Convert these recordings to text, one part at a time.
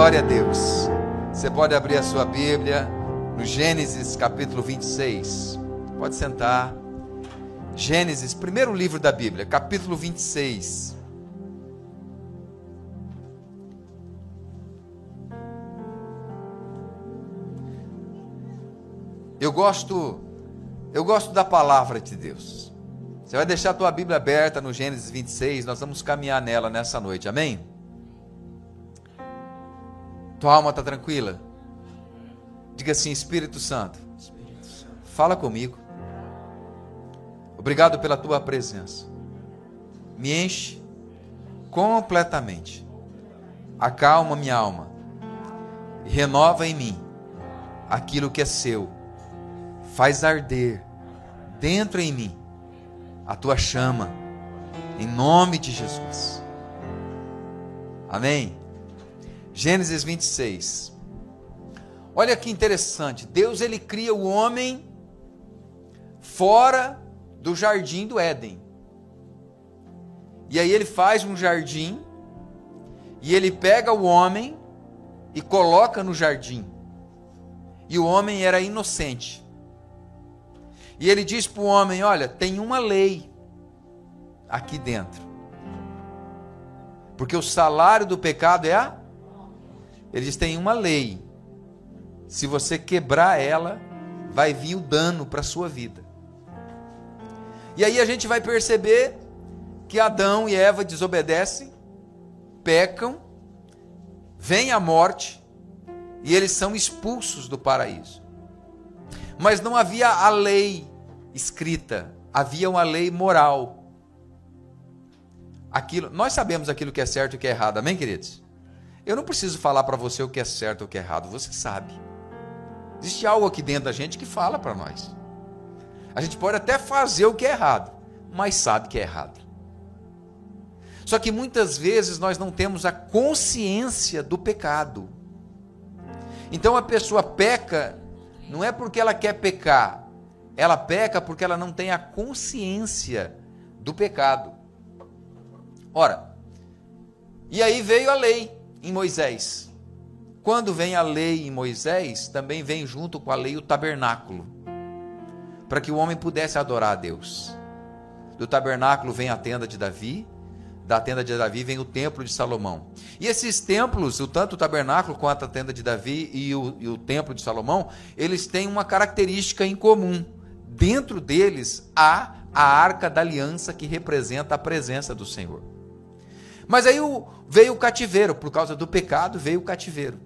Glória a Deus. Você pode abrir a sua Bíblia no Gênesis capítulo 26. Pode sentar. Gênesis, primeiro livro da Bíblia, capítulo 26. Eu gosto eu gosto da palavra de Deus. Você vai deixar a tua Bíblia aberta no Gênesis 26, nós vamos caminhar nela nessa noite. Amém? Tua alma está tranquila? Diga assim, Espírito Santo, fala comigo. Obrigado pela tua presença. Me enche completamente. Acalma minha alma. Renova em mim aquilo que é seu. Faz arder dentro em mim a tua chama. Em nome de Jesus. Amém. Gênesis 26. Olha que interessante. Deus ele cria o homem fora do jardim do Éden. E aí ele faz um jardim e ele pega o homem e coloca no jardim. E o homem era inocente. E ele diz para o homem: Olha, tem uma lei aqui dentro. Porque o salário do pecado é a eles têm uma lei. Se você quebrar ela, vai vir o dano para a sua vida. E aí a gente vai perceber que Adão e Eva desobedecem, pecam, vem a morte e eles são expulsos do paraíso. Mas não havia a lei escrita, havia uma lei moral. Aquilo, nós sabemos aquilo que é certo e o que é errado, amém, queridos? Eu não preciso falar para você o que é certo ou o que é errado, você sabe. Existe algo aqui dentro da gente que fala para nós. A gente pode até fazer o que é errado, mas sabe que é errado. Só que muitas vezes nós não temos a consciência do pecado. Então a pessoa peca não é porque ela quer pecar, ela peca porque ela não tem a consciência do pecado. Ora, e aí veio a lei em Moisés. Quando vem a lei em Moisés, também vem junto com a lei o tabernáculo, para que o homem pudesse adorar a Deus. Do tabernáculo vem a tenda de Davi, da tenda de Davi vem o templo de Salomão. E esses templos, o tanto o tabernáculo quanto a tenda de Davi e o, e o templo de Salomão, eles têm uma característica em comum. Dentro deles há a arca da aliança que representa a presença do Senhor. Mas aí veio o cativeiro, por causa do pecado veio o cativeiro.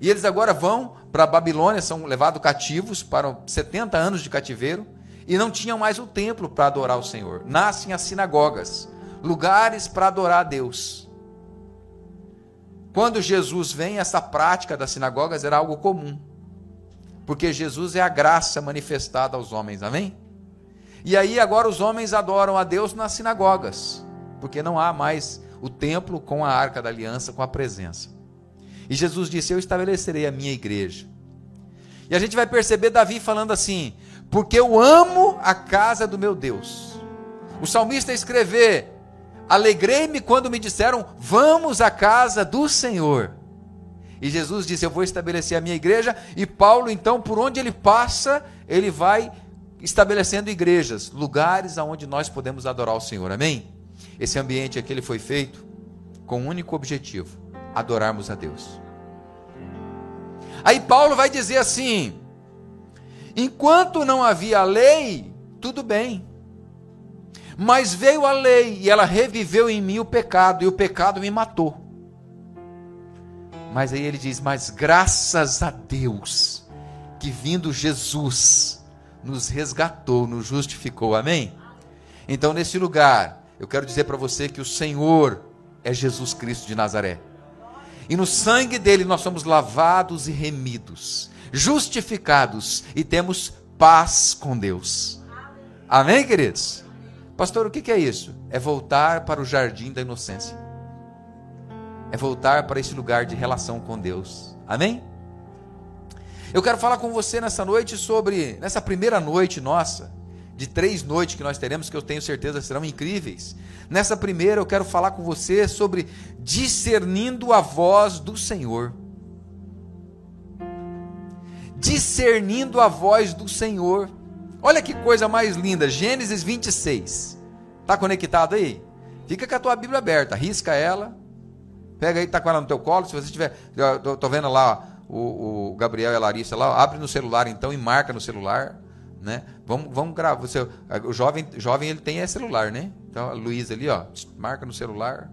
E eles agora vão para a Babilônia, são levados cativos para 70 anos de cativeiro, e não tinham mais o templo para adorar o Senhor. Nascem as sinagogas, lugares para adorar a Deus. Quando Jesus vem, essa prática das sinagogas era algo comum. Porque Jesus é a graça manifestada aos homens, amém? E aí agora os homens adoram a Deus nas sinagogas, porque não há mais o templo com a arca da aliança, com a presença. E Jesus disse: Eu estabelecerei a minha igreja. E a gente vai perceber Davi falando assim: Porque eu amo a casa do meu Deus. O salmista escrever: Alegrei-me quando me disseram: Vamos à casa do Senhor. E Jesus disse: Eu vou estabelecer a minha igreja. E Paulo, então, por onde ele passa, ele vai estabelecendo igrejas, lugares aonde nós podemos adorar o Senhor. Amém? Esse ambiente aqui ele foi feito com um único objetivo: adorarmos a Deus. Aí Paulo vai dizer assim: enquanto não havia lei, tudo bem. Mas veio a lei e ela reviveu em mim o pecado, e o pecado me matou. Mas aí ele diz: Mas graças a Deus, que vindo Jesus, nos resgatou, nos justificou. Amém? Então, nesse lugar, eu quero dizer para você que o Senhor é Jesus Cristo de Nazaré. E no sangue dele nós somos lavados e remidos, justificados e temos paz com Deus. Amém, queridos? Pastor, o que é isso? É voltar para o jardim da inocência. É voltar para esse lugar de relação com Deus. Amém? Eu quero falar com você nessa noite sobre, nessa primeira noite nossa, de três noites que nós teremos, que eu tenho certeza serão incríveis. Nessa primeira, eu quero falar com você sobre discernindo a voz do Senhor. Discernindo a voz do Senhor. Olha que coisa mais linda, Gênesis 26. Está conectado aí? Fica com a tua Bíblia aberta, risca ela. Pega aí, tá com ela no teu colo. Se você tiver, eu tô vendo lá o, o Gabriel e a Larissa lá, abre no celular então e marca no celular né? Vamos, vamos gravar. Você, o jovem, jovem ele tem é celular, né? Então a Luísa ali, ó, marca no celular.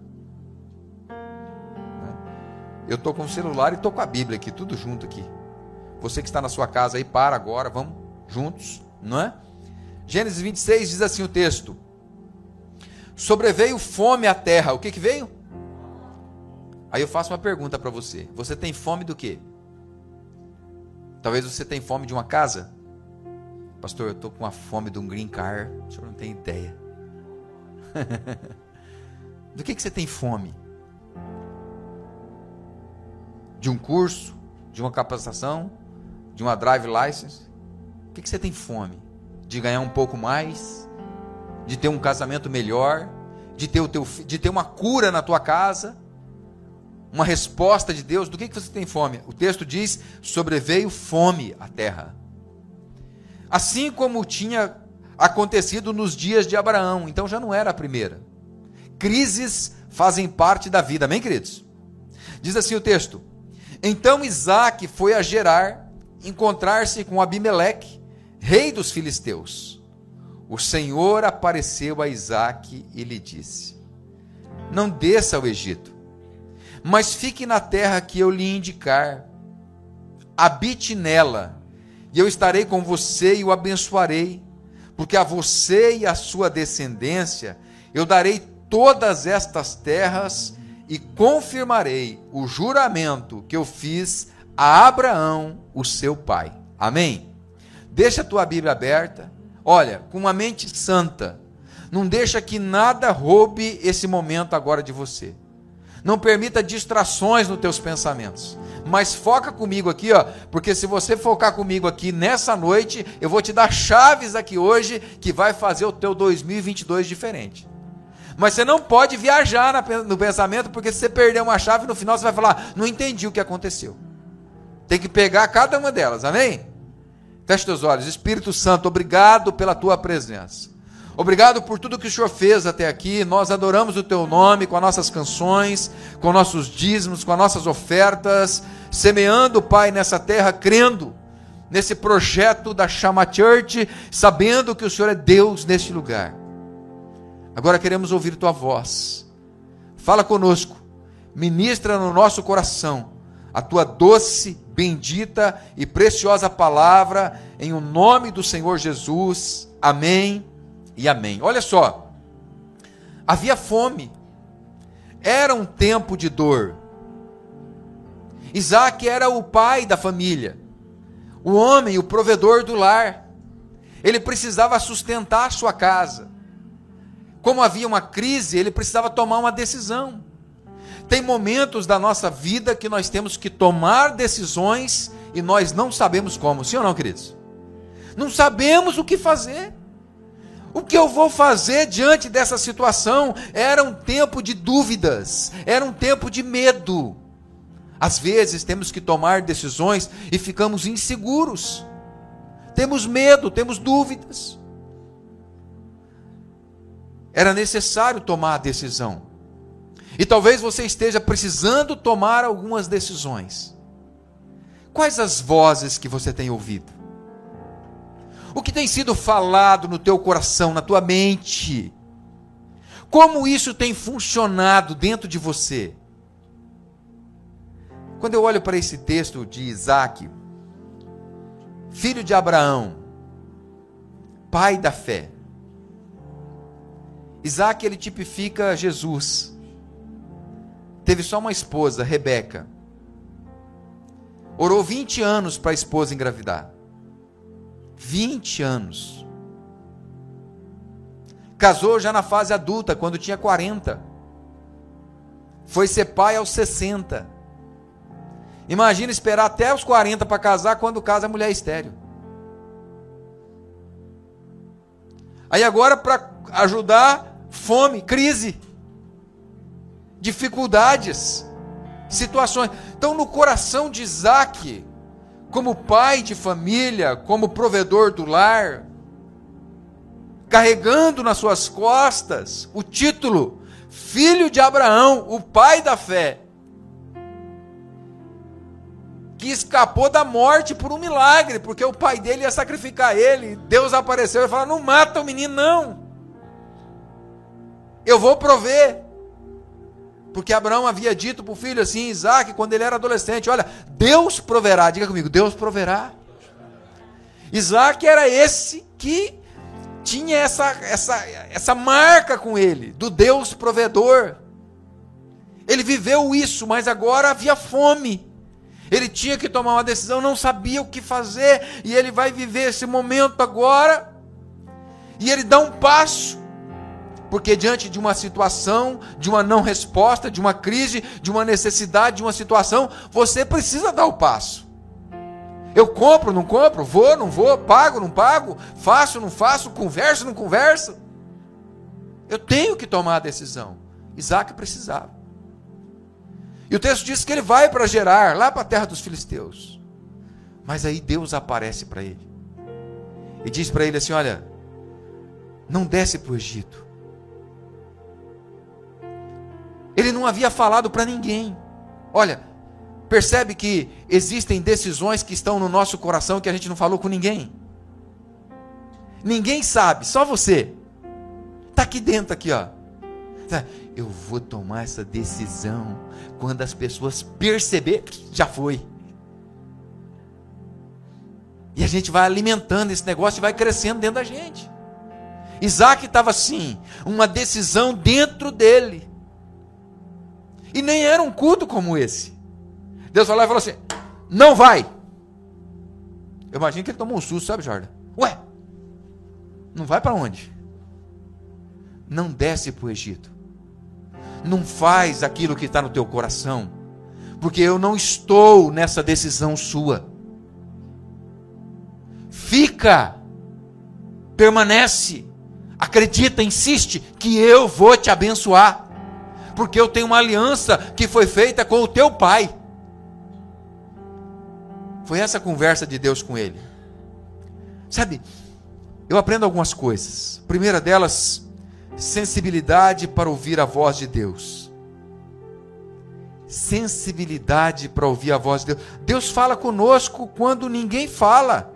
Né? Eu tô com o celular e tô com a Bíblia aqui, tudo junto aqui. Você que está na sua casa aí, para agora, vamos juntos, não é? Gênesis 26 diz assim o texto: Sobreveio fome à terra. O que que veio? Aí eu faço uma pergunta para você. Você tem fome do quê? Talvez você tenha fome de uma casa? Pastor, eu estou com a fome de um green car. O senhor não tem ideia. Do que, que você tem fome? De um curso? De uma capacitação? De uma drive license? O que, que você tem fome? De ganhar um pouco mais? De ter um casamento melhor? De ter, o teu, de ter uma cura na tua casa? Uma resposta de Deus? Do que, que você tem fome? O texto diz: sobreveio fome à terra assim como tinha acontecido nos dias de Abraão. Então já não era a primeira. Crises fazem parte da vida, amém, queridos? Diz assim o texto: Então Isaac foi a Gerar encontrar-se com Abimeleque, rei dos filisteus. O Senhor apareceu a Isaac e lhe disse: Não desça ao Egito, mas fique na terra que eu lhe indicar. Habite nela e eu estarei com você e o abençoarei, porque a você e a sua descendência eu darei todas estas terras e confirmarei o juramento que eu fiz a Abraão, o seu pai. Amém? Deixa a tua Bíblia aberta. Olha, com uma mente santa. Não deixa que nada roube esse momento agora de você. Não permita distrações nos teus pensamentos. Mas foca comigo aqui, ó, porque se você focar comigo aqui nessa noite, eu vou te dar chaves aqui hoje que vai fazer o teu 2022 diferente. Mas você não pode viajar no pensamento, porque se você perder uma chave, no final você vai falar: não entendi o que aconteceu. Tem que pegar cada uma delas, amém? Feche teus olhos. Espírito Santo, obrigado pela tua presença. Obrigado por tudo que o Senhor fez até aqui. Nós adoramos o teu nome com as nossas canções, com nossos dízimos, com as nossas ofertas, semeando, Pai, nessa terra, crendo nesse projeto da Chama Church, sabendo que o Senhor é Deus neste lugar. Agora queremos ouvir tua voz. Fala conosco. Ministra no nosso coração a tua doce, bendita e preciosa palavra em o nome do Senhor Jesus. Amém e amém. Olha só, havia fome, era um tempo de dor. Isaac era o pai da família, o homem, o provedor do lar. Ele precisava sustentar sua casa. Como havia uma crise, ele precisava tomar uma decisão. Tem momentos da nossa vida que nós temos que tomar decisões e nós não sabemos como, sim ou não, queridos? Não sabemos o que fazer. O que eu vou fazer diante dessa situação? Era um tempo de dúvidas, era um tempo de medo. Às vezes temos que tomar decisões e ficamos inseguros. Temos medo, temos dúvidas. Era necessário tomar a decisão. E talvez você esteja precisando tomar algumas decisões. Quais as vozes que você tem ouvido? O que tem sido falado no teu coração, na tua mente? Como isso tem funcionado dentro de você? Quando eu olho para esse texto de Isaac, filho de Abraão, pai da fé, Isaac ele tipifica Jesus. Teve só uma esposa, Rebeca. Orou 20 anos para a esposa engravidar. 20 anos. Casou já na fase adulta, quando tinha 40. Foi ser pai aos 60. Imagina esperar até os 40 para casar, quando casa a mulher estéreo. Aí agora para ajudar, fome, crise, dificuldades, situações. Então no coração de Isaac, como pai de família, como provedor do lar, carregando nas suas costas o título filho de Abraão, o pai da fé, que escapou da morte por um milagre, porque o pai dele ia sacrificar ele. Deus apareceu e falou: Não mata o menino, não. Eu vou prover. Porque Abraão havia dito para o filho assim, Isaac, quando ele era adolescente: Olha, Deus proverá. Diga comigo: Deus proverá. Isaac era esse que tinha essa, essa, essa marca com ele, do Deus provedor. Ele viveu isso, mas agora havia fome. Ele tinha que tomar uma decisão, não sabia o que fazer, e ele vai viver esse momento agora. E ele dá um passo, porque diante de uma situação, de uma não resposta, de uma crise, de uma necessidade, de uma situação, você precisa dar o passo. Eu compro, não compro, vou, não vou, pago, não pago, faço, não faço, converso, não converso. Eu tenho que tomar a decisão. Isaac precisava. E o texto diz que ele vai para Gerar, lá para a terra dos filisteus. Mas aí Deus aparece para ele. E diz para ele assim: Olha, não desce para o Egito. Ele não havia falado para ninguém. Olha, Percebe que existem decisões que estão no nosso coração que a gente não falou com ninguém. Ninguém sabe, só você. Está aqui dentro, aqui, ó. Tá, eu vou tomar essa decisão quando as pessoas perceber, já foi. E a gente vai alimentando esse negócio e vai crescendo dentro da gente. Isaac estava assim, uma decisão dentro dele. E nem era um culto como esse. Deus falou e falou assim: não vai. Eu imagino que ele tomou um susto, sabe, Jordan? Ué, não vai para onde? Não desce para o Egito. Não faz aquilo que está no teu coração, porque eu não estou nessa decisão sua. Fica, permanece, acredita, insiste que eu vou te abençoar, porque eu tenho uma aliança que foi feita com o teu pai. Foi essa conversa de Deus com ele. Sabe, eu aprendo algumas coisas. Primeira delas, sensibilidade para ouvir a voz de Deus. Sensibilidade para ouvir a voz de Deus. Deus fala conosco quando ninguém fala.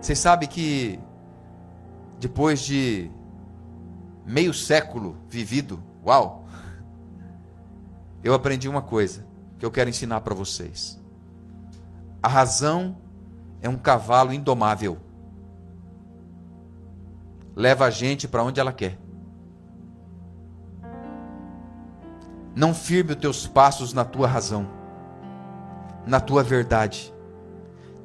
Vocês sabem que depois de meio século vivido, uau, eu aprendi uma coisa que eu quero ensinar para vocês. A razão é um cavalo indomável. Leva a gente para onde ela quer. Não firme os teus passos na tua razão, na tua verdade.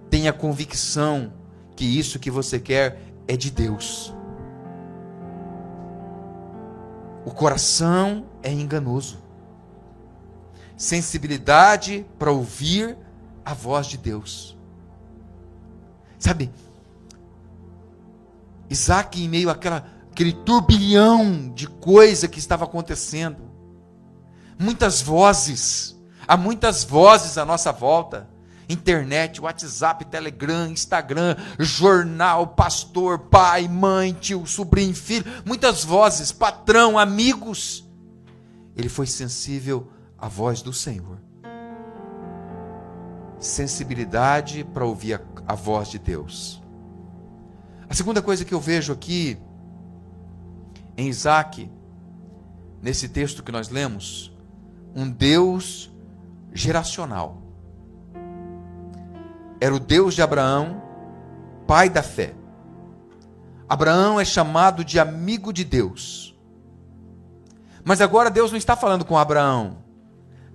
Tenha convicção que isso que você quer é de Deus. O coração é enganoso. Sensibilidade para ouvir a voz de Deus. Sabe, Isaac, em meio àquela, àquele turbilhão de coisa que estava acontecendo, muitas vozes, há muitas vozes à nossa volta internet, WhatsApp, Telegram, Instagram, jornal, pastor, pai, mãe, tio, sobrinho, filho, muitas vozes, patrão, amigos. Ele foi sensível à voz do Senhor sensibilidade para ouvir a, a voz de Deus. A segunda coisa que eu vejo aqui em Isaac, nesse texto que nós lemos, um Deus geracional. Era o Deus de Abraão, pai da fé. Abraão é chamado de amigo de Deus. Mas agora Deus não está falando com Abraão,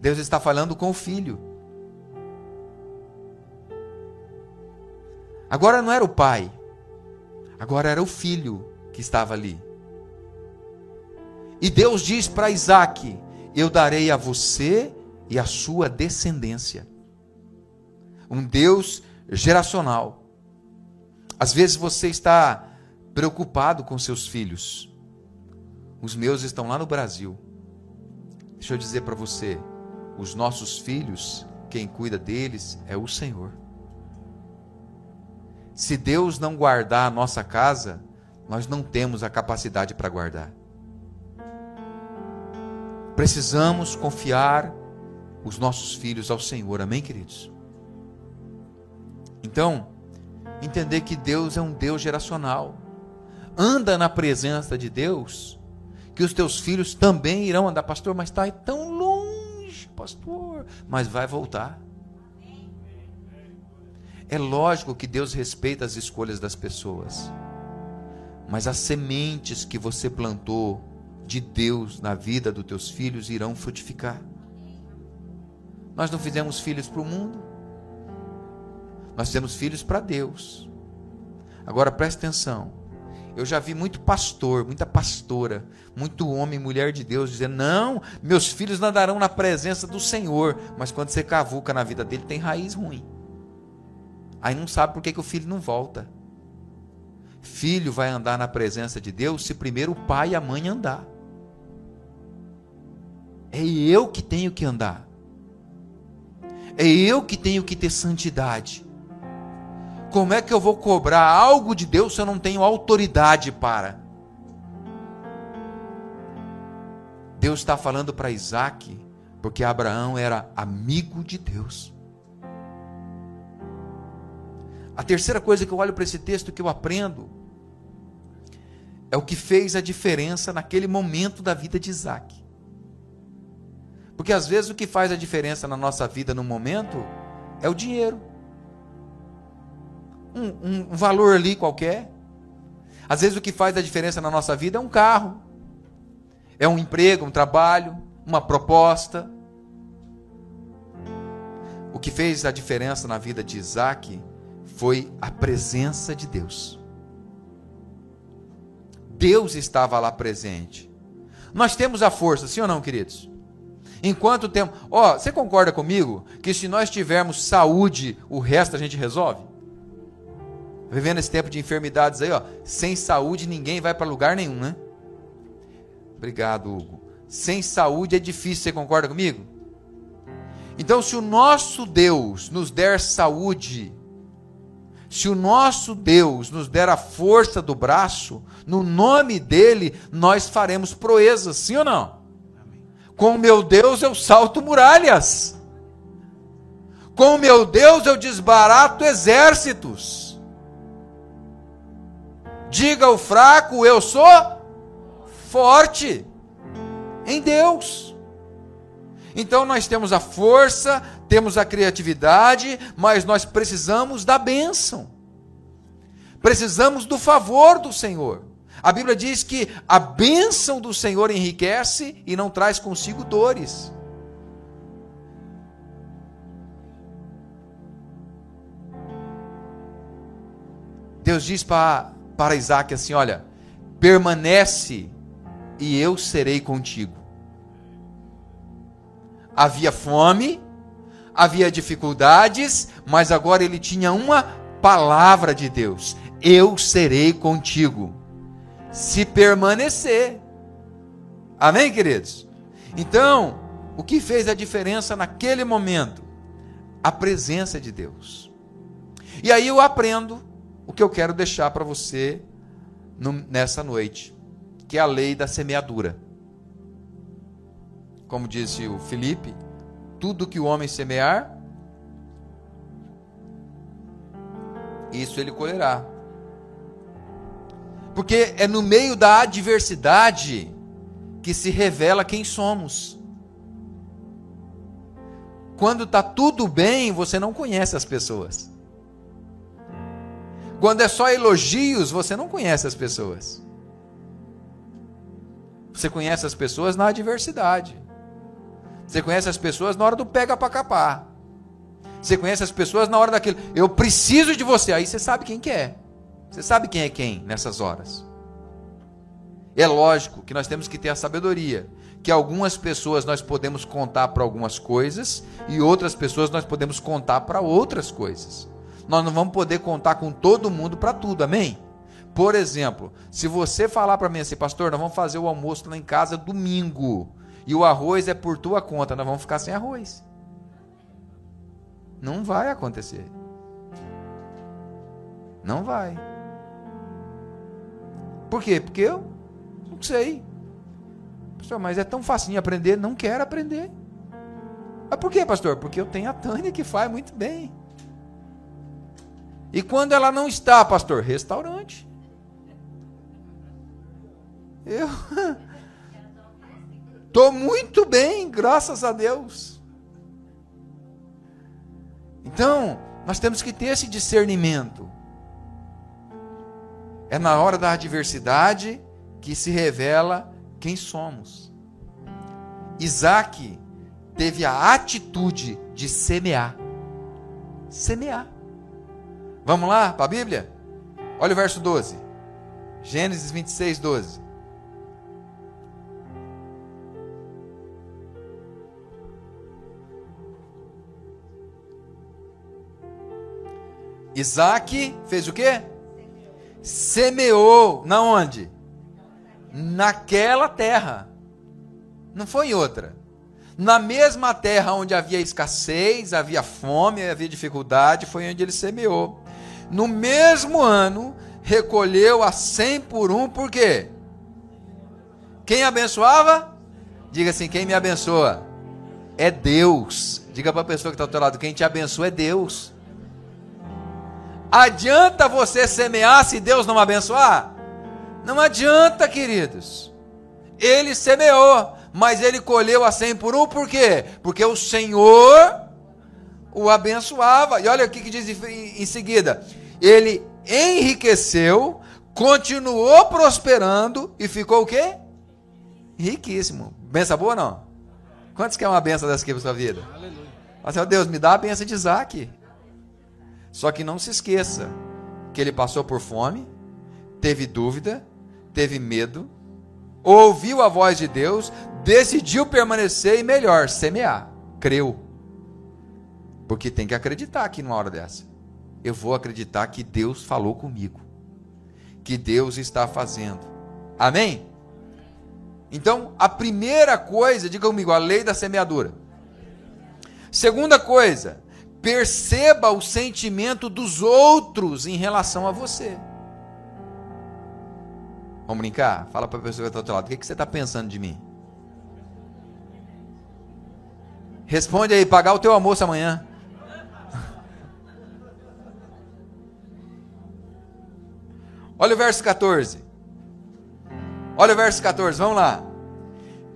Deus está falando com o filho. Agora não era o pai, agora era o filho que estava ali. E Deus diz para Isaac: Eu darei a você e a sua descendência. Um Deus geracional. Às vezes você está preocupado com seus filhos. Os meus estão lá no Brasil. Deixa eu dizer para você, os nossos filhos, quem cuida deles é o Senhor. Se Deus não guardar a nossa casa, nós não temos a capacidade para guardar. Precisamos confiar os nossos filhos ao Senhor, amém, queridos? Então, entender que Deus é um Deus geracional. Anda na presença de Deus, que os teus filhos também irão andar, pastor, mas está tão longe, pastor, mas vai voltar. É lógico que Deus respeita as escolhas das pessoas, mas as sementes que você plantou de Deus na vida dos teus filhos irão frutificar. Nós não fizemos filhos para o mundo, nós temos filhos para Deus. Agora preste atenção. Eu já vi muito pastor, muita pastora, muito homem e mulher de Deus dizendo: Não, meus filhos nadarão na presença do Senhor. Mas quando você cavuca na vida dele, tem raiz ruim. Aí não sabe por que, que o filho não volta. Filho vai andar na presença de Deus se primeiro o pai e a mãe andar. É eu que tenho que andar. É eu que tenho que ter santidade. Como é que eu vou cobrar algo de Deus se eu não tenho autoridade para? Deus está falando para Isaac, porque Abraão era amigo de Deus. A terceira coisa que eu olho para esse texto que eu aprendo é o que fez a diferença naquele momento da vida de Isaac. Porque às vezes o que faz a diferença na nossa vida no momento é o dinheiro. Um, um, valor ali qualquer. Às vezes o que faz a diferença na nossa vida é um carro, é um emprego, um trabalho, uma proposta. O que fez a diferença na vida de Isaac foi a presença de Deus. Deus estava lá presente. Nós temos a força, sim ou não, queridos? Enquanto temos. Ó, oh, você concorda comigo que se nós tivermos saúde, o resto a gente resolve? Vivendo esse tempo de enfermidades aí, ó. Sem saúde ninguém vai para lugar nenhum, né? Obrigado, Hugo. Sem saúde é difícil, você concorda comigo? Então, se o nosso Deus nos der saúde, se o nosso Deus nos der a força do braço, no nome dele nós faremos proezas, sim ou não? Com meu Deus eu salto muralhas. Com meu Deus eu desbarato exércitos. Diga ao fraco, eu sou forte em Deus. Então nós temos a força, temos a criatividade, mas nós precisamos da bênção. Precisamos do favor do Senhor. A Bíblia diz que a bênção do Senhor enriquece e não traz consigo dores. Deus diz para, para Isaac assim: Olha, permanece e eu serei contigo. Havia fome, havia dificuldades, mas agora ele tinha uma palavra de Deus: Eu serei contigo se permanecer. Amém, queridos? Então, o que fez a diferença naquele momento? A presença de Deus. E aí eu aprendo o que eu quero deixar para você no, nessa noite, que é a lei da semeadura. Como disse o Felipe, tudo que o homem semear, isso ele colherá. Porque é no meio da adversidade que se revela quem somos. Quando está tudo bem, você não conhece as pessoas. Quando é só elogios, você não conhece as pessoas. Você conhece as pessoas na adversidade. Você conhece as pessoas na hora do pega para capar. Você conhece as pessoas na hora daquilo. Eu preciso de você. Aí você sabe quem que é. Você sabe quem é quem nessas horas? É lógico que nós temos que ter a sabedoria, que algumas pessoas nós podemos contar para algumas coisas e outras pessoas nós podemos contar para outras coisas. Nós não vamos poder contar com todo mundo para tudo, amém? Por exemplo, se você falar para mim assim, pastor, nós vamos fazer o almoço lá em casa domingo e o arroz é por tua conta, nós vamos ficar sem arroz. Não vai acontecer. Não vai. Por quê? Porque eu não sei. Pastor, mas é tão facinho aprender, não quero aprender. Mas por quê, pastor? Porque eu tenho a Tânia que faz muito bem. E quando ela não está, pastor? Restaurante. Eu estou muito bem, graças a Deus. Então, nós temos que ter esse discernimento. É na hora da adversidade que se revela quem somos. Isaac teve a atitude de semear. Semear. Vamos lá para a Bíblia? Olha o verso 12. Gênesis 26, 12. Isaac fez o quê? Semeou. Na onde? Naquela terra. Não foi em outra. Na mesma terra onde havia escassez, havia fome, havia dificuldade, foi onde ele semeou. No mesmo ano, recolheu a cem por um, por quê? Quem abençoava? Diga assim: quem me abençoa? É Deus. Diga para a pessoa que está ao teu lado: quem te abençoa é Deus. Adianta você semear se Deus não abençoar? Não adianta, queridos. Ele semeou, mas ele colheu a cem por um, por quê? Porque o Senhor o abençoava. E olha o que diz em seguida: ele enriqueceu, continuou prosperando e ficou o quê? Riquíssimo. Benção boa ou não? Quantos querem uma benção dessa aqui para sua vida? Aleluia. Mas, meu Deus, me dá a benção de Isaac. Só que não se esqueça que ele passou por fome, teve dúvida, teve medo, ouviu a voz de Deus, decidiu permanecer e melhor, semear, creu. Porque tem que acreditar aqui numa hora dessa. Eu vou acreditar que Deus falou comigo, que Deus está fazendo. Amém? Então, a primeira coisa, diga comigo, a lei da semeadura. Segunda coisa, Perceba o sentimento dos outros em relação a você. Vamos brincar? Fala para a pessoa que está do outro lado. O que, você está pensando de mim? Responde aí, pagar o teu almoço amanhã. Olha o verso 14. Olha o verso 14, vamos lá.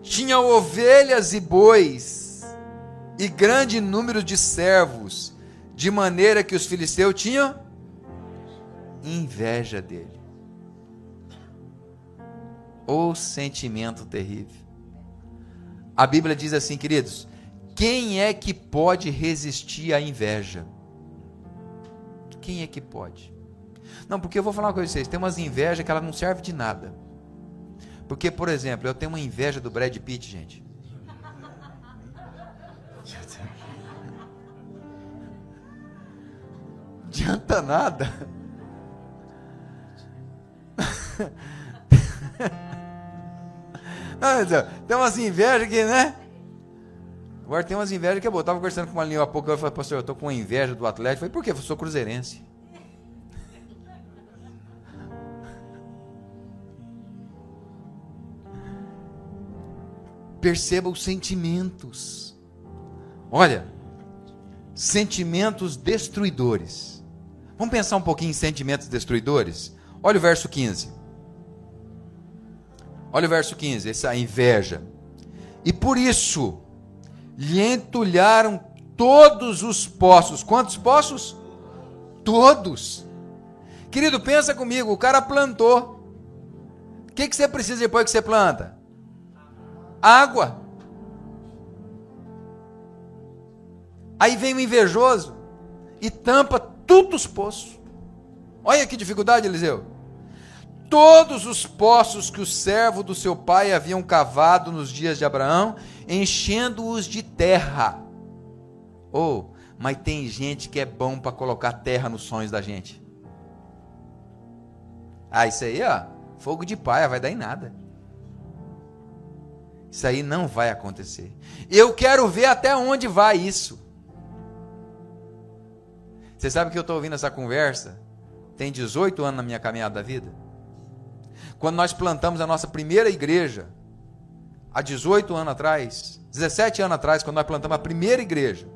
Tinha ovelhas e bois e grande número de servos, de maneira que os filisteus tinham inveja dele. O sentimento terrível. A Bíblia diz assim, queridos: quem é que pode resistir à inveja? Quem é que pode? Não, porque eu vou falar uma coisa pra vocês: tem umas invejas que ela não serve de nada. Porque, por exemplo, eu tenho uma inveja do Brad Pitt, gente. adianta nada. Não, tem umas invejas que, né? Agora tem umas invejas que eu estava conversando com uma linha há pouco, eu falei, pastor, eu estou com inveja do Atlético. Eu falei, por quê? Eu sou cruzeirense. Perceba os sentimentos. Olha, sentimentos destruidores. Vamos pensar um pouquinho em sentimentos destruidores? Olha o verso 15. Olha o verso 15, essa inveja. E por isso lhe entulharam todos os poços. Quantos poços? Todos. Querido, pensa comigo, o cara plantou. O que, que você precisa depois que você planta? Água. Aí vem o invejoso e tampa todos os poços. Olha que dificuldade, Eliseu. Todos os poços que o servo do seu pai haviam cavado nos dias de Abraão, enchendo-os de terra. Oh, mas tem gente que é bom para colocar terra nos sonhos da gente. Ah, isso aí, ó, fogo de paia, vai dar em nada. Isso aí não vai acontecer. Eu quero ver até onde vai isso. Você sabe que eu estou ouvindo essa conversa? Tem 18 anos na minha caminhada da vida. Quando nós plantamos a nossa primeira igreja, há 18 anos atrás, 17 anos atrás, quando nós plantamos a primeira igreja,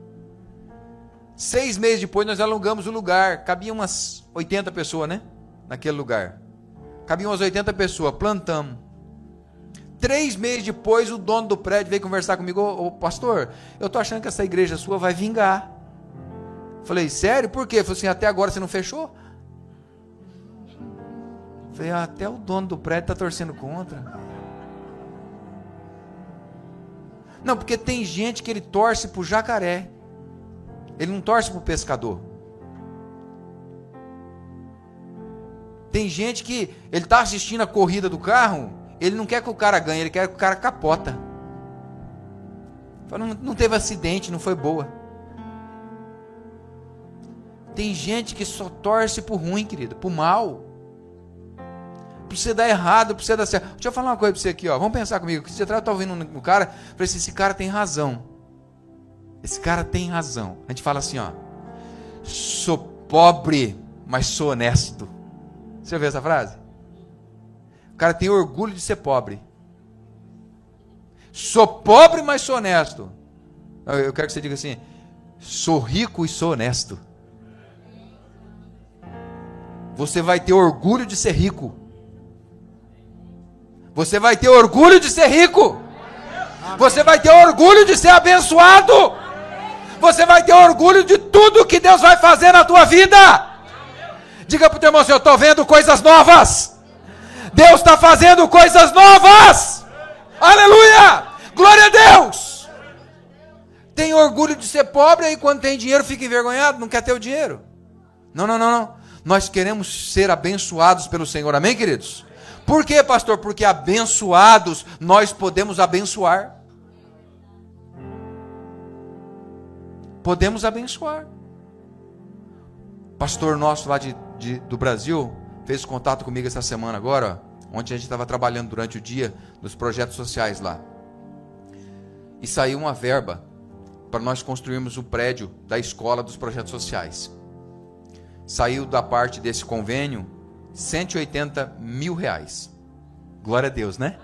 seis meses depois nós alugamos o lugar, cabia umas 80 pessoas, né? Naquele lugar. Cabiam umas 80 pessoas, plantamos. Três meses depois, o dono do prédio veio conversar comigo: Ô, pastor, eu tô achando que essa igreja sua vai vingar. Falei, sério? Por quê? Falei assim: até agora você não fechou? Falei, ah, até o dono do prédio está torcendo contra. Não, porque tem gente que ele torce para o jacaré. Ele não torce para o pescador. Tem gente que ele está assistindo a corrida do carro, ele não quer que o cara ganhe, ele quer que o cara capota. Não, não teve acidente, não foi boa. Tem gente que só torce por ruim, querido, por mal. Para você dar errado, para você dar certo. Deixa eu falar uma coisa para você aqui, ó. Vamos pensar comigo. Você está ouvindo no cara, falei assim, esse cara tem razão. Esse cara tem razão. A gente fala assim, ó. Sou pobre, mas sou honesto. Você ouviu essa frase? O cara tem orgulho de ser pobre. Sou pobre, mas sou honesto. Eu quero que você diga assim: sou rico e sou honesto. Você vai ter orgulho de ser rico. Você vai ter orgulho de ser rico. Você vai ter orgulho de ser abençoado. Você vai ter orgulho de tudo que Deus vai fazer na tua vida. Diga para o teu irmão, eu estou vendo coisas novas. Deus está fazendo coisas novas. Aleluia! Glória a Deus! Tem orgulho de ser pobre e quando tem dinheiro fica envergonhado, não quer ter o dinheiro. Não, não, não, não. Nós queremos ser abençoados pelo Senhor. Amém, queridos? Por quê, pastor? Porque abençoados nós podemos abençoar. Podemos abençoar. Pastor nosso lá de de, do Brasil fez contato comigo essa semana agora, onde a gente estava trabalhando durante o dia nos projetos sociais lá. E saiu uma verba para nós construirmos o prédio da escola dos projetos sociais. Saiu da parte desse convênio 180 mil reais. Glória a Deus, né?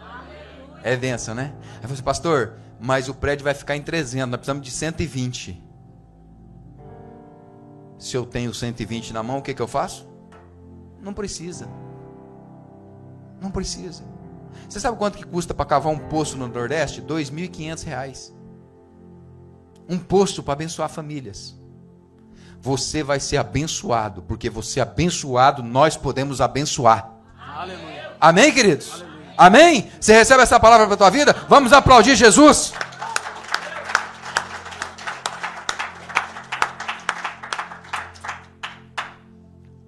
É vença, né? Aí você, assim, pastor, mas o prédio vai ficar em 300, nós precisamos de 120. Se eu tenho 120 na mão, o que, que eu faço? Não precisa. Não precisa. Você sabe quanto que custa para cavar um poço no Nordeste? R$ 2.500. Um poço para abençoar famílias. Você vai ser abençoado, porque você é abençoado, nós podemos abençoar. Aleluia. Amém, queridos? Aleluia. Amém? Você recebe essa palavra para a tua vida? Vamos aplaudir Jesus.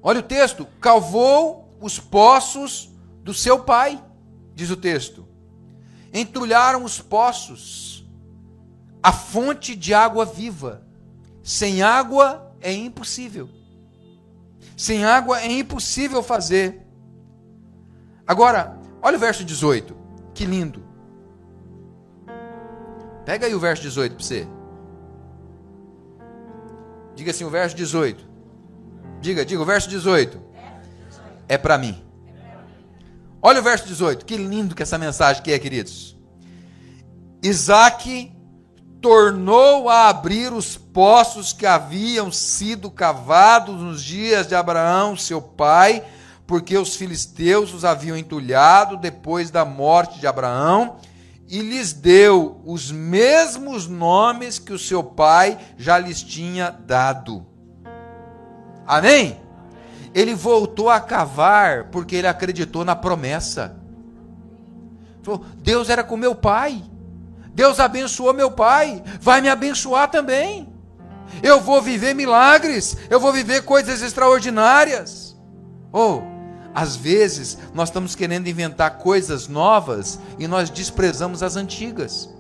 Olha o texto: cavou os poços do seu pai, diz o texto. Entulharam os poços, a fonte de água viva. Sem água é impossível. Sem água é impossível fazer. Agora, olha o verso 18. Que lindo. Pega aí o verso 18 para você. Diga assim: o verso 18. Diga, diga, o verso 18. É para mim. Olha o verso 18. Que lindo que essa mensagem que é, queridos. Isaac tornou a abrir os poços que haviam sido cavados nos dias de Abraão, seu pai, porque os filisteus os haviam entulhado depois da morte de Abraão, e lhes deu os mesmos nomes que o seu pai já lhes tinha dado. Amém? Ele voltou a cavar porque ele acreditou na promessa. Falou, Deus era com meu pai. Deus abençoou meu pai, vai me abençoar também. Eu vou viver milagres, eu vou viver coisas extraordinárias. Ou, oh, às vezes, nós estamos querendo inventar coisas novas e nós desprezamos as antigas.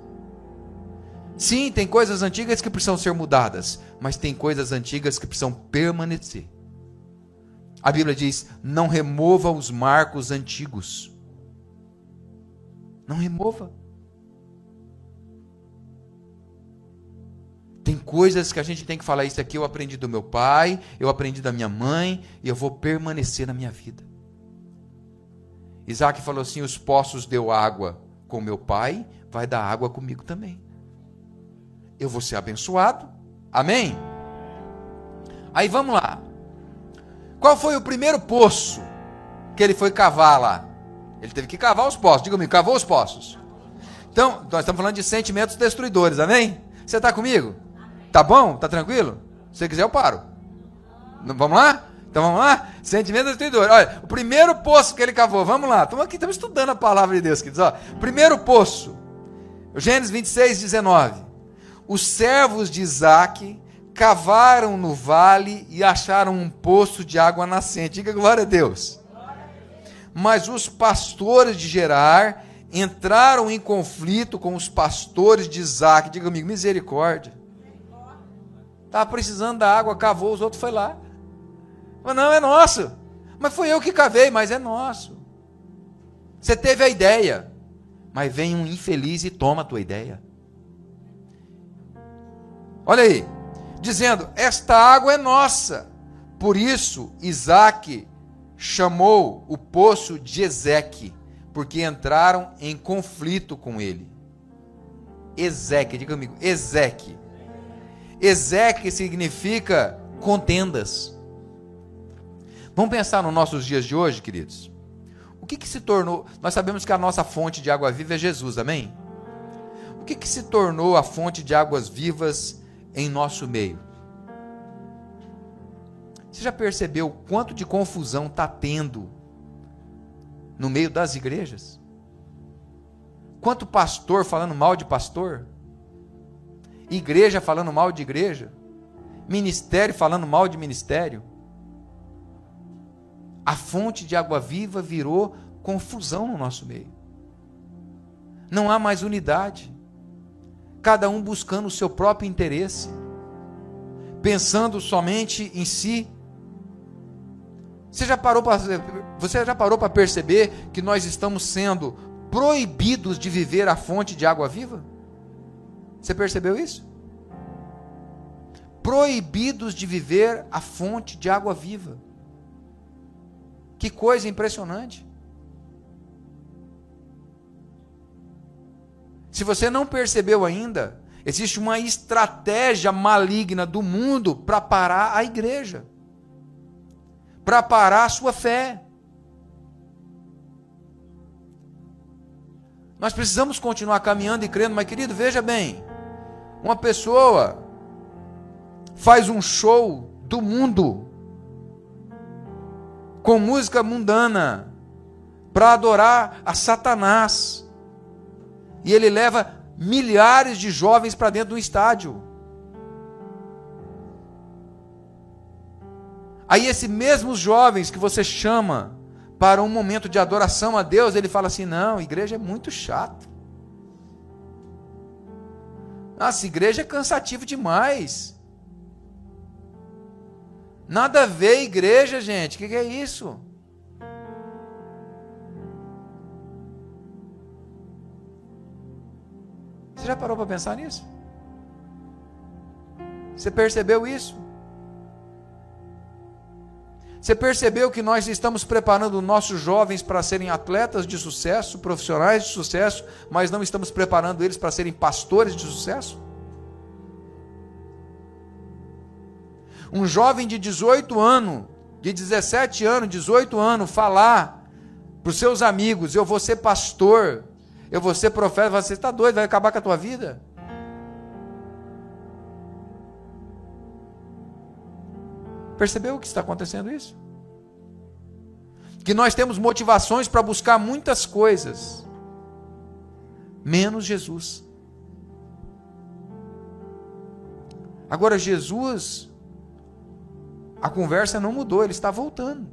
Sim, tem coisas antigas que precisam ser mudadas, mas tem coisas antigas que precisam permanecer. A Bíblia diz: não remova os marcos antigos. Não remova. Tem coisas que a gente tem que falar. Isso aqui eu aprendi do meu pai, eu aprendi da minha mãe, e eu vou permanecer na minha vida. Isaac falou assim: os poços deu água com meu pai, vai dar água comigo também. Eu vou ser abençoado. Amém? Aí vamos lá. Qual foi o primeiro poço que ele foi cavar lá? Ele teve que cavar os poços. Diga-me, cavou os poços. Então, nós estamos falando de sentimentos destruidores, amém? Você está comigo? Tá bom? Tá tranquilo? Se quiser, eu paro. Vamos lá? Então vamos lá? Sentimento destruidor. Olha, o primeiro poço que ele cavou, vamos lá. Estamos aqui, estamos estudando a palavra de Deus, queridos. Ó, primeiro poço, Gênesis 26, 19. Os servos de Isaac cavaram no vale e acharam um poço de água nascente. Diga glória a Deus. Mas os pastores de Gerar entraram em conflito com os pastores de Isaac. Diga comigo, misericórdia. Estava precisando da água, cavou, os outros foi lá. Mas não, é nosso. Mas foi eu que cavei, mas é nosso. Você teve a ideia, mas vem um infeliz e toma a tua ideia. Olha aí, dizendo: Esta água é nossa. Por isso, Isaac chamou o poço de Ezeque, porque entraram em conflito com ele. Ezeque, diga comigo, Ezeque. Ezeque significa contendas. Vamos pensar nos nossos dias de hoje, queridos? O que, que se tornou? Nós sabemos que a nossa fonte de água viva é Jesus, amém? O que, que se tornou a fonte de águas vivas em nosso meio? Você já percebeu quanto de confusão está tendo no meio das igrejas? Quanto pastor falando mal de pastor? igreja falando mal de igreja, ministério falando mal de ministério. A fonte de água viva virou confusão no nosso meio. Não há mais unidade. Cada um buscando o seu próprio interesse, pensando somente em si. Você já parou para você já parou para perceber que nós estamos sendo proibidos de viver a fonte de água viva? Você percebeu isso? Proibidos de viver a fonte de água viva. Que coisa impressionante. Se você não percebeu ainda, existe uma estratégia maligna do mundo para parar a igreja, para parar a sua fé. Nós precisamos continuar caminhando e crendo, mas querido, veja bem, uma pessoa faz um show do mundo com música mundana para adorar a Satanás. E ele leva milhares de jovens para dentro do estádio. Aí esses mesmos jovens que você chama para um momento de adoração a Deus, ele fala assim: "Não, igreja é muito chato. Nossa, igreja é cansativo demais. Nada a ver igreja, gente. O que, que é isso? Você já parou para pensar nisso? Você percebeu isso? Você percebeu que nós estamos preparando nossos jovens para serem atletas de sucesso, profissionais de sucesso, mas não estamos preparando eles para serem pastores de sucesso? Um jovem de 18 anos, de 17 anos, 18 anos, falar para os seus amigos: Eu vou ser pastor, eu vou ser profeta, você está doido, vai acabar com a tua vida? Percebeu o que está acontecendo isso? Que nós temos motivações para buscar muitas coisas, menos Jesus. Agora, Jesus, a conversa não mudou, ele está voltando.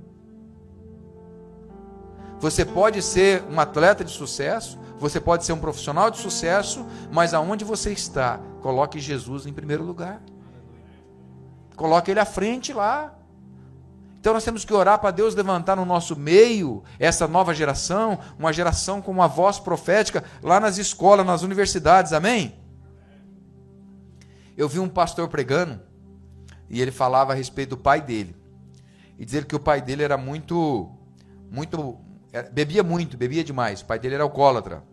Você pode ser um atleta de sucesso, você pode ser um profissional de sucesso, mas aonde você está, coloque Jesus em primeiro lugar. Coloque ele à frente lá. Então nós temos que orar para Deus levantar no nosso meio essa nova geração, uma geração com uma voz profética lá nas escolas, nas universidades, amém? Eu vi um pastor pregando e ele falava a respeito do pai dele. E dizer que o pai dele era muito, muito, bebia muito, bebia demais. O pai dele era alcoólatra.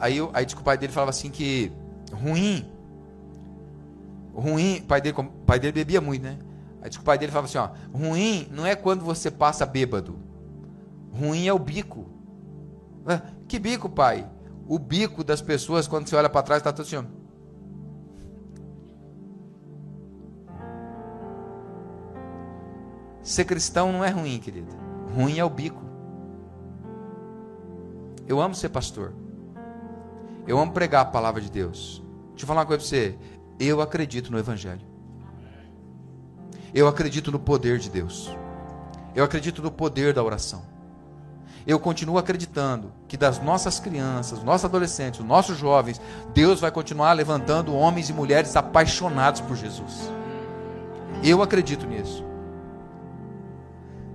Aí, aí que o pai dele falava assim que ruim Ruim, pai dele, pai dele bebia muito, né? Aí diz que o pai dele falava assim, ó, ruim não é quando você passa bêbado. Ruim é o bico. Que bico, pai? O bico das pessoas quando você olha para trás está tudo assim, ó. Ser cristão não é ruim, querido. Ruim é o bico. Eu amo ser pastor. Eu amo pregar a palavra de Deus. Deixa eu falar uma coisa para você. Eu acredito no Evangelho. Eu acredito no poder de Deus. Eu acredito no poder da oração. Eu continuo acreditando que das nossas crianças, nossos adolescentes, nossos jovens, Deus vai continuar levantando homens e mulheres apaixonados por Jesus. Eu acredito nisso.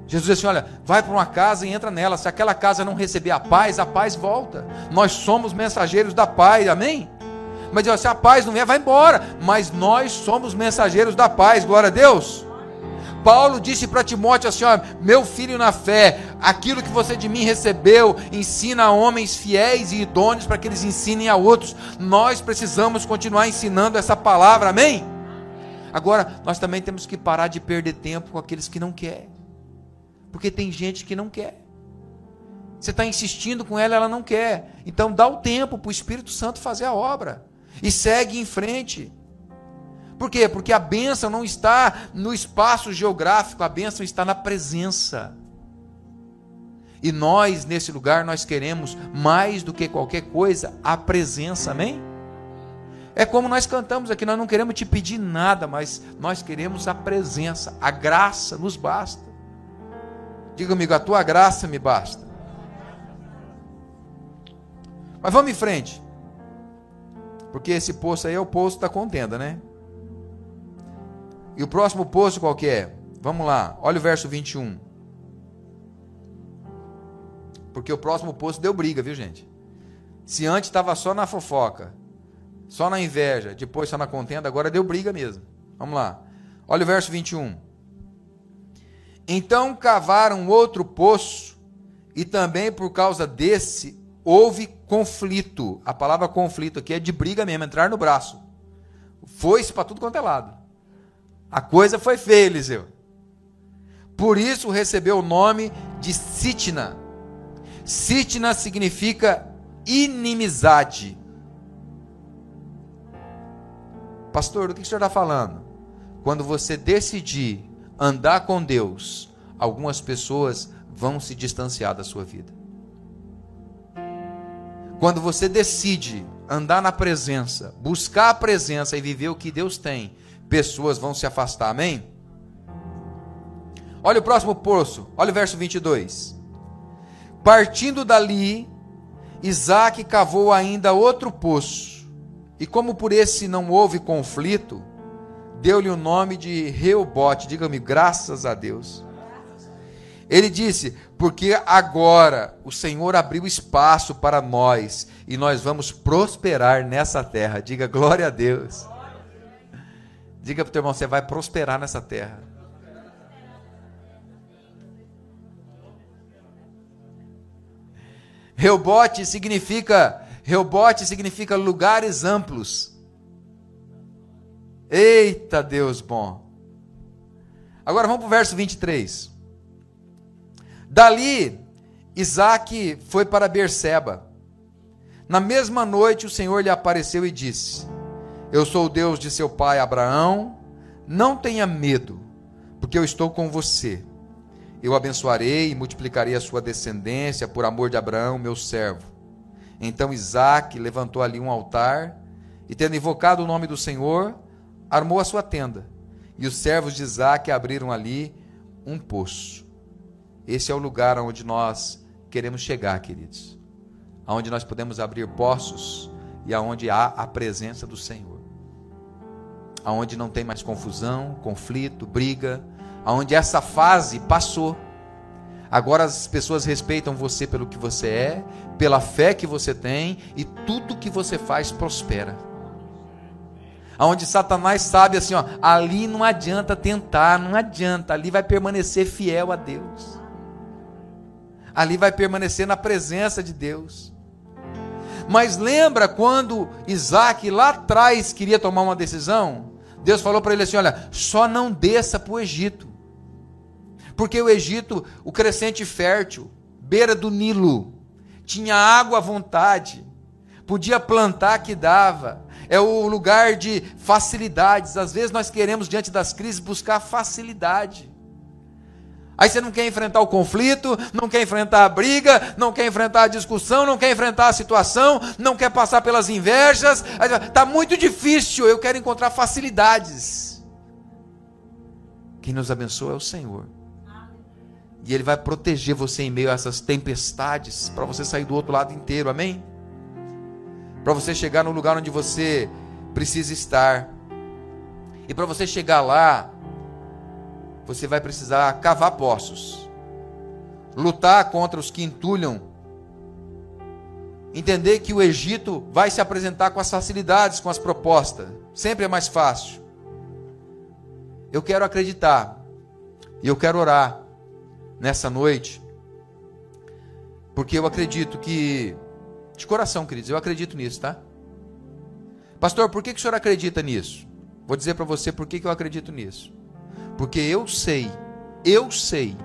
Jesus disse assim: olha, vai para uma casa e entra nela. Se aquela casa não receber a paz, a paz volta. Nós somos mensageiros da paz, amém? Mas se a paz não vier, vai embora. Mas nós somos mensageiros da paz, glória a Deus. Paulo disse para Timóteo assim: ó, meu filho na fé, aquilo que você de mim recebeu, ensina a homens fiéis e idôneos para que eles ensinem a outros. Nós precisamos continuar ensinando essa palavra, amém? Agora, nós também temos que parar de perder tempo com aqueles que não querem, porque tem gente que não quer. Você está insistindo com ela, ela não quer. Então, dá o tempo para o Espírito Santo fazer a obra e segue em frente. Por quê? Porque a bênção não está no espaço geográfico, a bênção está na presença. E nós, nesse lugar, nós queremos mais do que qualquer coisa a presença, amém? É como nós cantamos aqui, nós não queremos te pedir nada, mas nós queremos a presença, a graça nos basta. Diga comigo, a tua graça me basta. Mas vamos em frente. Porque esse poço aí é o poço da contenda, né? E o próximo poço qual que é? Vamos lá, olha o verso 21. Porque o próximo poço deu briga, viu gente? Se antes estava só na fofoca, só na inveja, depois só na contenda, agora deu briga mesmo. Vamos lá. Olha o verso 21. Então cavaram outro poço, e também por causa desse houve conflito. A palavra conflito aqui é de briga mesmo, entrar no braço. Foi-se para tudo quanto é lado. A coisa foi feia, Eliseu. Por isso recebeu o nome de Sitna. Sitna significa inimizade. Pastor, do que o senhor está falando? Quando você decidir andar com Deus, algumas pessoas vão se distanciar da sua vida. Quando você decide andar na presença, buscar a presença e viver o que Deus tem, pessoas vão se afastar, amém? Olha o próximo poço, olha o verso 22. Partindo dali, Isaac cavou ainda outro poço, e como por esse não houve conflito, deu-lhe o nome de Reobote, diga-me, graças a Deus. Ele disse: Porque agora o Senhor abriu espaço para nós e nós vamos prosperar nessa terra. Diga glória a Deus. Diga para o teu irmão: Você vai prosperar nessa terra. Reubote significa Reubote significa lugares amplos. Eita Deus bom. Agora vamos para o verso 23. Dali, Isaac foi para Berseba. Na mesma noite, o Senhor lhe apareceu e disse: Eu sou o Deus de seu pai Abraão. Não tenha medo, porque eu estou com você. Eu abençoarei e multiplicarei a sua descendência por amor de Abraão, meu servo. Então Isaac levantou ali um altar e, tendo invocado o nome do Senhor, armou a sua tenda. E os servos de Isaac abriram ali um poço. Esse é o lugar onde nós queremos chegar, queridos. Aonde nós podemos abrir poços e aonde há a presença do Senhor. aonde não tem mais confusão, conflito, briga, aonde essa fase passou. Agora as pessoas respeitam você pelo que você é, pela fé que você tem e tudo que você faz prospera. Aonde Satanás sabe assim, ó, ali não adianta tentar, não adianta, ali vai permanecer fiel a Deus. Ali vai permanecer na presença de Deus. Mas lembra quando Isaac lá atrás queria tomar uma decisão? Deus falou para ele assim: olha, só não desça para o Egito. Porque o Egito, o crescente fértil, beira do Nilo, tinha água à vontade, podia plantar que dava, é o lugar de facilidades. Às vezes nós queremos, diante das crises, buscar facilidade. Aí você não quer enfrentar o conflito, não quer enfrentar a briga, não quer enfrentar a discussão, não quer enfrentar a situação, não quer passar pelas invejas. Está muito difícil, eu quero encontrar facilidades. Quem nos abençoa é o Senhor. E Ele vai proteger você em meio a essas tempestades, para você sair do outro lado inteiro, amém? Para você chegar no lugar onde você precisa estar. E para você chegar lá, você vai precisar cavar poços, lutar contra os que entulham, entender que o Egito vai se apresentar com as facilidades, com as propostas, sempre é mais fácil. Eu quero acreditar. E eu quero orar nessa noite, porque eu acredito que, de coração, queridos, eu acredito nisso, tá? Pastor, por que, que o senhor acredita nisso? Vou dizer para você por que, que eu acredito nisso. Porque eu sei, eu sei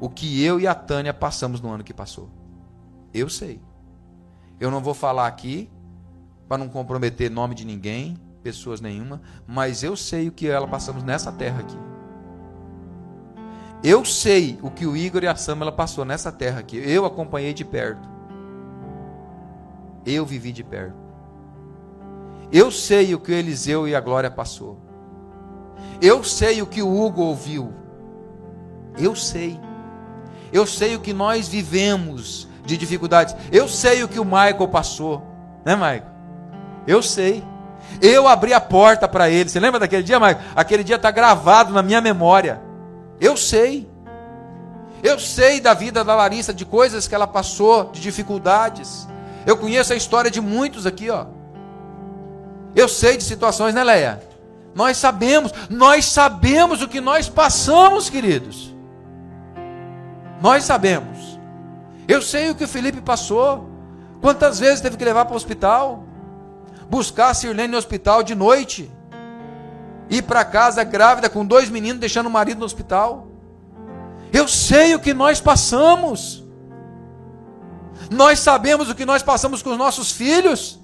o que eu e a Tânia passamos no ano que passou. Eu sei. Eu não vou falar aqui para não comprometer nome de ninguém, pessoas nenhuma, mas eu sei o que ela passamos nessa terra aqui. Eu sei o que o Igor e a Samela passou nessa terra aqui. Eu acompanhei de perto. Eu vivi de perto. Eu sei o que o Eliseu e a Glória passou. Eu sei o que o Hugo ouviu. Eu sei. Eu sei o que nós vivemos de dificuldades. Eu sei o que o Michael passou. Né, Michael? Eu sei. Eu abri a porta para ele. Você lembra daquele dia, Michael? Aquele dia está gravado na minha memória. Eu sei. Eu sei da vida da Larissa, de coisas que ela passou, de dificuldades. Eu conheço a história de muitos aqui, ó. Eu sei de situações, né, Leia? Nós sabemos, nós sabemos o que nós passamos, queridos. Nós sabemos. Eu sei o que o Felipe passou. Quantas vezes teve que levar para o hospital? Buscar a Sirlene no hospital de noite. Ir para casa grávida com dois meninos, deixando o marido no hospital. Eu sei o que nós passamos. Nós sabemos o que nós passamos com os nossos filhos.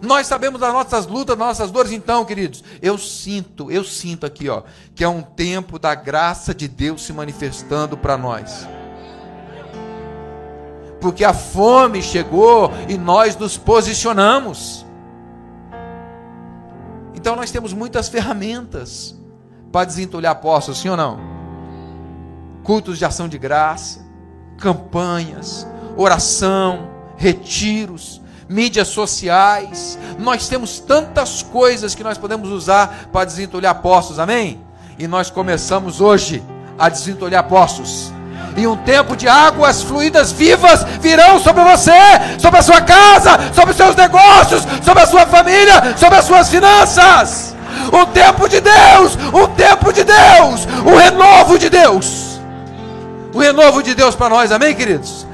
Nós sabemos das nossas lutas, das nossas dores, então, queridos, eu sinto, eu sinto aqui, ó, que é um tempo da graça de Deus se manifestando para nós. Porque a fome chegou e nós nos posicionamos. Então nós temos muitas ferramentas para desentulhar poços, sim ou não? Cultos de ação de graça, campanhas, oração, retiros, mídias sociais, nós temos tantas coisas que nós podemos usar para desentulhar poços, amém? E nós começamos hoje a desentulhar poços. E um tempo de águas fluídas vivas virão sobre você, sobre a sua casa, sobre os seus negócios, sobre a sua família, sobre as suas finanças. Um tempo de Deus, um tempo de Deus, um renovo de Deus. O renovo de Deus para nós, amém, queridos?